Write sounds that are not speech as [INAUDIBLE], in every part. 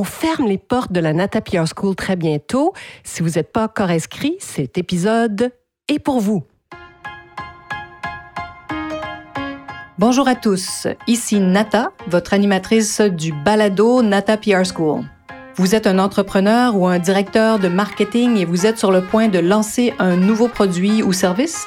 On ferme les portes de la Nata PR School très bientôt. Si vous n'êtes pas encore inscrit, cet épisode est pour vous. Bonjour à tous, ici Nata, votre animatrice du balado Nata PR School. Vous êtes un entrepreneur ou un directeur de marketing et vous êtes sur le point de lancer un nouveau produit ou service?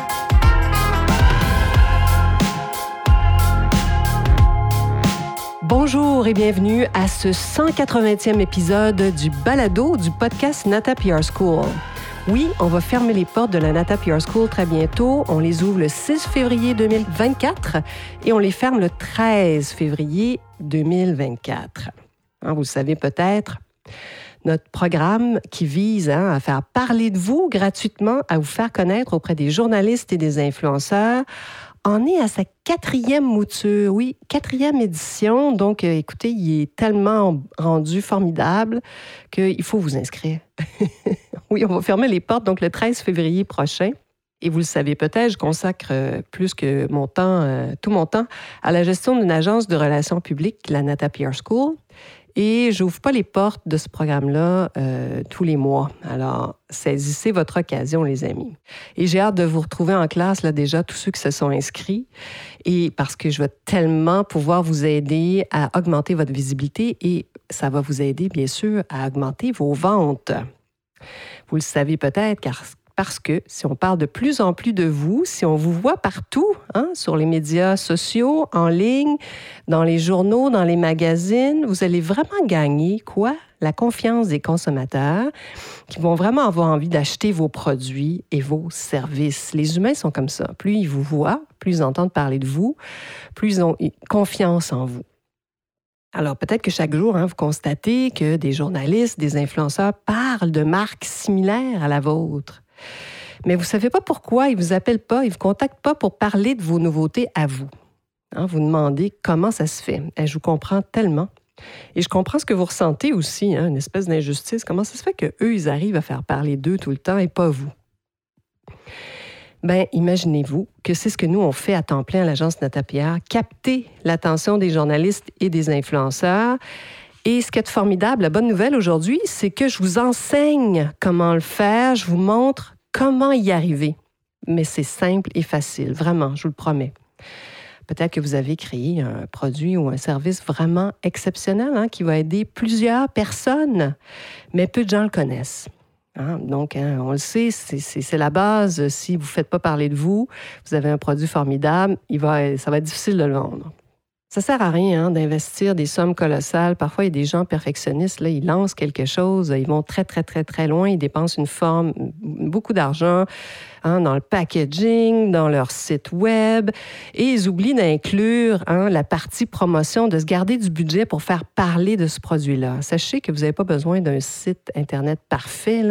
Bonjour et bienvenue à ce 180e épisode du balado du podcast Nata PR School. Oui, on va fermer les portes de la Nata PR School très bientôt. On les ouvre le 6 février 2024 et on les ferme le 13 février 2024. Hein, vous le savez peut-être, notre programme qui vise hein, à faire parler de vous gratuitement, à vous faire connaître auprès des journalistes et des influenceurs, en est à sa quatrième mouture, oui, quatrième édition. Donc, euh, écoutez, il est tellement rendu formidable qu'il faut vous inscrire. [LAUGHS] oui, on va fermer les portes donc le 13 février prochain. Et vous le savez peut-être, je consacre euh, plus que mon temps, euh, tout mon temps, à la gestion d'une agence de relations publiques, la Nata PR School. Et je n'ouvre pas les portes de ce programme-là euh, tous les mois. Alors, saisissez votre occasion, les amis. Et j'ai hâte de vous retrouver en classe, là, déjà, tous ceux qui se sont inscrits. Et parce que je vais tellement pouvoir vous aider à augmenter votre visibilité et ça va vous aider, bien sûr, à augmenter vos ventes. Vous le savez peut-être, car parce que si on parle de plus en plus de vous, si on vous voit partout, hein, sur les médias sociaux, en ligne, dans les journaux, dans les magazines, vous allez vraiment gagner quoi? La confiance des consommateurs qui vont vraiment avoir envie d'acheter vos produits et vos services. Les humains sont comme ça. Plus ils vous voient, plus ils entendent parler de vous, plus ils ont confiance en vous. Alors peut-être que chaque jour, hein, vous constatez que des journalistes, des influenceurs parlent de marques similaires à la vôtre. Mais vous ne savez pas pourquoi ils ne vous appellent pas, ils ne vous contactent pas pour parler de vos nouveautés à vous. Hein, vous demandez comment ça se fait. Et je vous comprends tellement. Et je comprends ce que vous ressentez aussi, hein, une espèce d'injustice. Comment ça se fait qu'eux, ils arrivent à faire parler d'eux tout le temps et pas vous? Bien, imaginez-vous que c'est ce que nous, on fait à temps plein à l'agence Natapierre, capter l'attention des journalistes et des influenceurs et ce qui est formidable, la bonne nouvelle aujourd'hui, c'est que je vous enseigne comment le faire, je vous montre comment y arriver. Mais c'est simple et facile, vraiment, je vous le promets. Peut-être que vous avez créé un produit ou un service vraiment exceptionnel hein, qui va aider plusieurs personnes, mais peu de gens le connaissent. Hein. Donc, hein, on le sait, c'est la base. Si vous ne faites pas parler de vous, vous avez un produit formidable, il va, ça va être difficile de le vendre. Ça sert à rien hein, d'investir des sommes colossales. Parfois, il y a des gens perfectionnistes, là, ils lancent quelque chose, ils vont très, très, très, très loin, ils dépensent une forme, beaucoup d'argent hein, dans le packaging, dans leur site web, et ils oublient d'inclure hein, la partie promotion, de se garder du budget pour faire parler de ce produit-là. Sachez que vous n'avez pas besoin d'un site Internet parfait,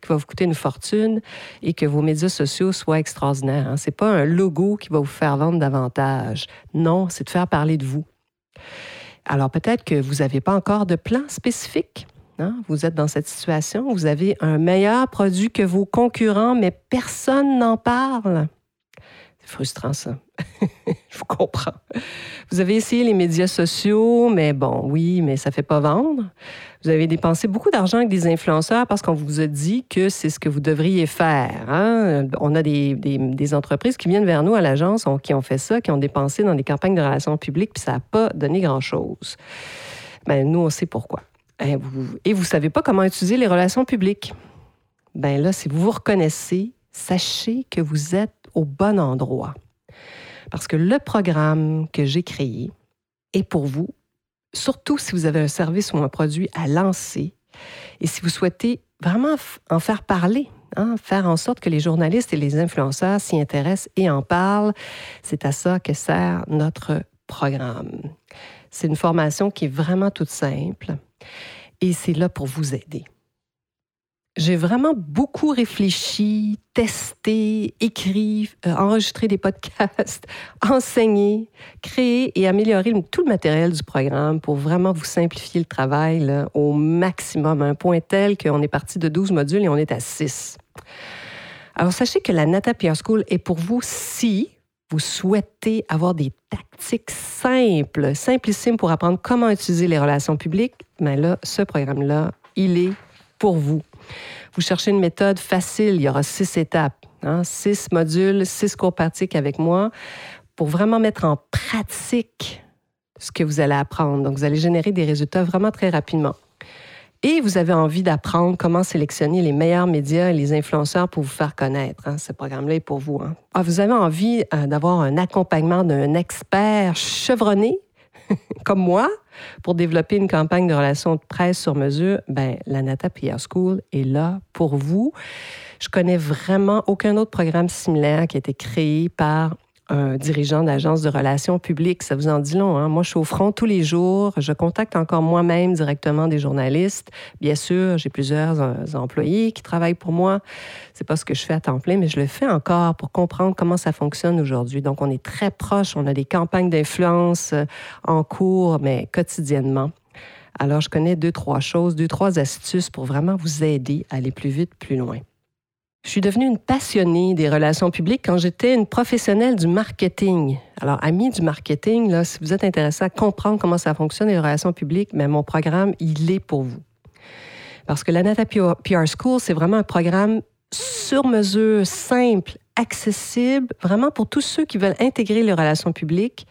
qui va vous coûter une fortune, et que vos médias sociaux soient extraordinaires. Hein. Ce n'est pas un logo qui va vous faire vendre davantage. Non, c'est de faire parler vous. Alors peut-être que vous n'avez pas encore de plan spécifique. Hein? Vous êtes dans cette situation, vous avez un meilleur produit que vos concurrents, mais personne n'en parle. Frustrant ça. [LAUGHS] Je vous comprends. Vous avez essayé les médias sociaux, mais bon, oui, mais ça ne fait pas vendre. Vous avez dépensé beaucoup d'argent avec des influenceurs parce qu'on vous a dit que c'est ce que vous devriez faire. Hein? On a des, des, entreprises qui viennent vers nous à l'agence, qui ont fait ça, qui ont dépensé dans des campagnes de relations publiques, puis ça n'a pas donné grand-chose. Ben, nous, on sait pourquoi. Et vous ne savez pas comment utiliser les relations publiques. Ben là, si vous vous reconnaissez, sachez que vous êtes au bon endroit. Parce que le programme que j'ai créé est pour vous, surtout si vous avez un service ou un produit à lancer et si vous souhaitez vraiment en faire parler, hein, faire en sorte que les journalistes et les influenceurs s'y intéressent et en parlent. C'est à ça que sert notre programme. C'est une formation qui est vraiment toute simple et c'est là pour vous aider. J'ai vraiment beaucoup réfléchi, testé, écrit, euh, enregistré des podcasts, [LAUGHS] enseigné, créé et amélioré tout le matériel du programme pour vraiment vous simplifier le travail au maximum, à un point tel qu'on est parti de 12 modules et on est à 6. Alors sachez que la Nata Pierre School est pour vous si vous souhaitez avoir des tactiques simples, simplissimes pour apprendre comment utiliser les relations publiques, mais là, ce programme-là, il est pour vous. Vous cherchez une méthode facile, il y aura six étapes, hein, six modules, six cours pratiques avec moi pour vraiment mettre en pratique ce que vous allez apprendre. Donc, vous allez générer des résultats vraiment très rapidement. Et vous avez envie d'apprendre comment sélectionner les meilleurs médias et les influenceurs pour vous faire connaître. Hein. Ce programme-là est pour vous. Hein. Ah, vous avez envie euh, d'avoir un accompagnement d'un expert chevronné [LAUGHS] comme moi, pour développer une campagne de relations de presse sur mesure, ben, la Nata PR School est là pour vous. Je connais vraiment aucun autre programme similaire qui a été créé par un dirigeant d'agence de relations publiques. Ça vous en dit long. Hein? Moi, je suis au front tous les jours. Je contacte encore moi-même directement des journalistes. Bien sûr, j'ai plusieurs euh, employés qui travaillent pour moi. C'est pas ce que je fais à temps plein, mais je le fais encore pour comprendre comment ça fonctionne aujourd'hui. Donc, on est très proche. On a des campagnes d'influence euh, en cours, mais quotidiennement. Alors, je connais deux, trois choses, deux, trois astuces pour vraiment vous aider à aller plus vite, plus loin. Je suis devenue une passionnée des relations publiques quand j'étais une professionnelle du marketing. Alors, amis du marketing, là, si vous êtes intéressé à comprendre comment ça fonctionne les relations publiques, mais mon programme, il est pour vous. Parce que la Nata PR School, c'est vraiment un programme sur mesure, simple, accessible, vraiment pour tous ceux qui veulent intégrer les relations publiques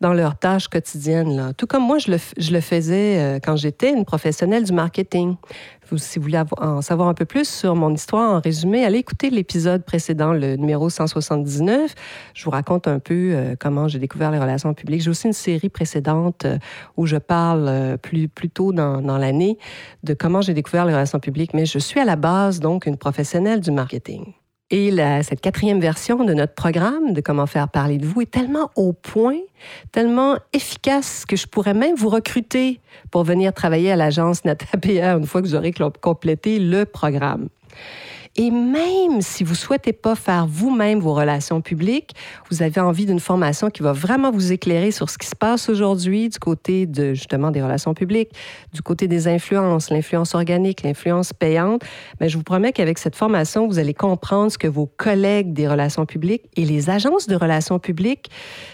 dans leurs tâches quotidiennes. Là. Tout comme moi, je le, faisais euh, quand j'étais une professionnelle du marketing. Si vous voulez en savoir un peu plus sur mon histoire en résumé, allez écouter l'épisode précédent, le numéro 179. Je vous raconte un peu euh, comment j'ai découvert les relations publiques. J'ai aussi une série précédente euh, où je parle plus, plus tôt dans, dans l'année de comment j'ai découvert les relations publiques. Mais je suis à la base donc une professionnelle du marketing. Et cette quatrième version de notre programme de comment faire parler de vous est tellement au point, tellement efficace que je pourrais même vous recruter pour venir travailler à l'agence Natapia une fois que vous aurez complété le programme. Et même si vous souhaitez pas faire vous-même vos relations publiques, vous avez envie d'une formation qui va vraiment vous éclairer sur ce qui se passe aujourd'hui du côté de justement des relations publiques, du côté des influences, l'influence organique, l'influence payante, mais je vous promets qu'avec cette formation, vous allez comprendre ce que vos collègues des relations publiques et les agences de relations publiques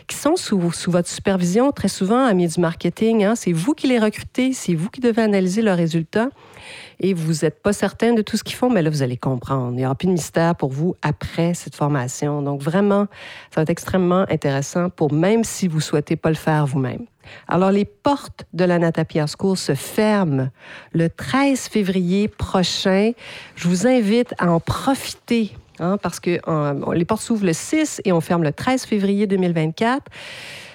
qui sont sous, votre supervision très souvent, amis du marketing, hein, c'est vous qui les recrutez, c'est vous qui devez analyser leurs résultats et vous n'êtes pas certain de tout ce qu'ils font, mais là, vous allez comprendre. Il n'y aura plus de mystère pour vous après cette formation. Donc, vraiment, ça va être extrêmement intéressant pour même si vous souhaitez pas le faire vous-même. Alors, les portes de la Natapia School se ferment le 13 février prochain. Je vous invite à en profiter hein, parce que euh, les portes s'ouvrent le 6 et on ferme le 13 février 2024.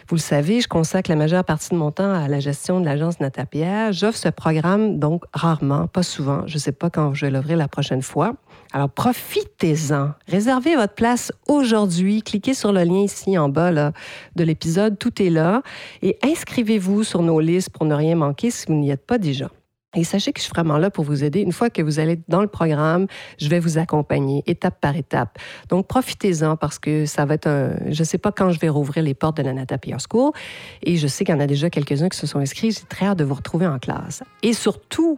Vous le savez, je consacre la majeure partie de mon temps à la gestion de l'agence Natapierre. J'offre ce programme donc rarement, pas souvent. Je ne sais pas quand je vais l'ouvrir la prochaine fois. Alors profitez-en. Réservez votre place aujourd'hui. Cliquez sur le lien ici en bas de l'épisode. Tout est là. Et inscrivez-vous sur nos listes pour ne rien manquer si vous n'y êtes pas déjà. Et sachez que je suis vraiment là pour vous aider. Une fois que vous allez dans le programme, je vais vous accompagner étape par étape. Donc, profitez-en parce que ça va être un... Je ne sais pas quand je vais rouvrir les portes de la Nata Pierre School et je sais qu'il y en a déjà quelques-uns qui se sont inscrits. J'ai très hâte de vous retrouver en classe. Et surtout,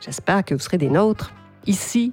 j'espère que vous serez des nôtres ici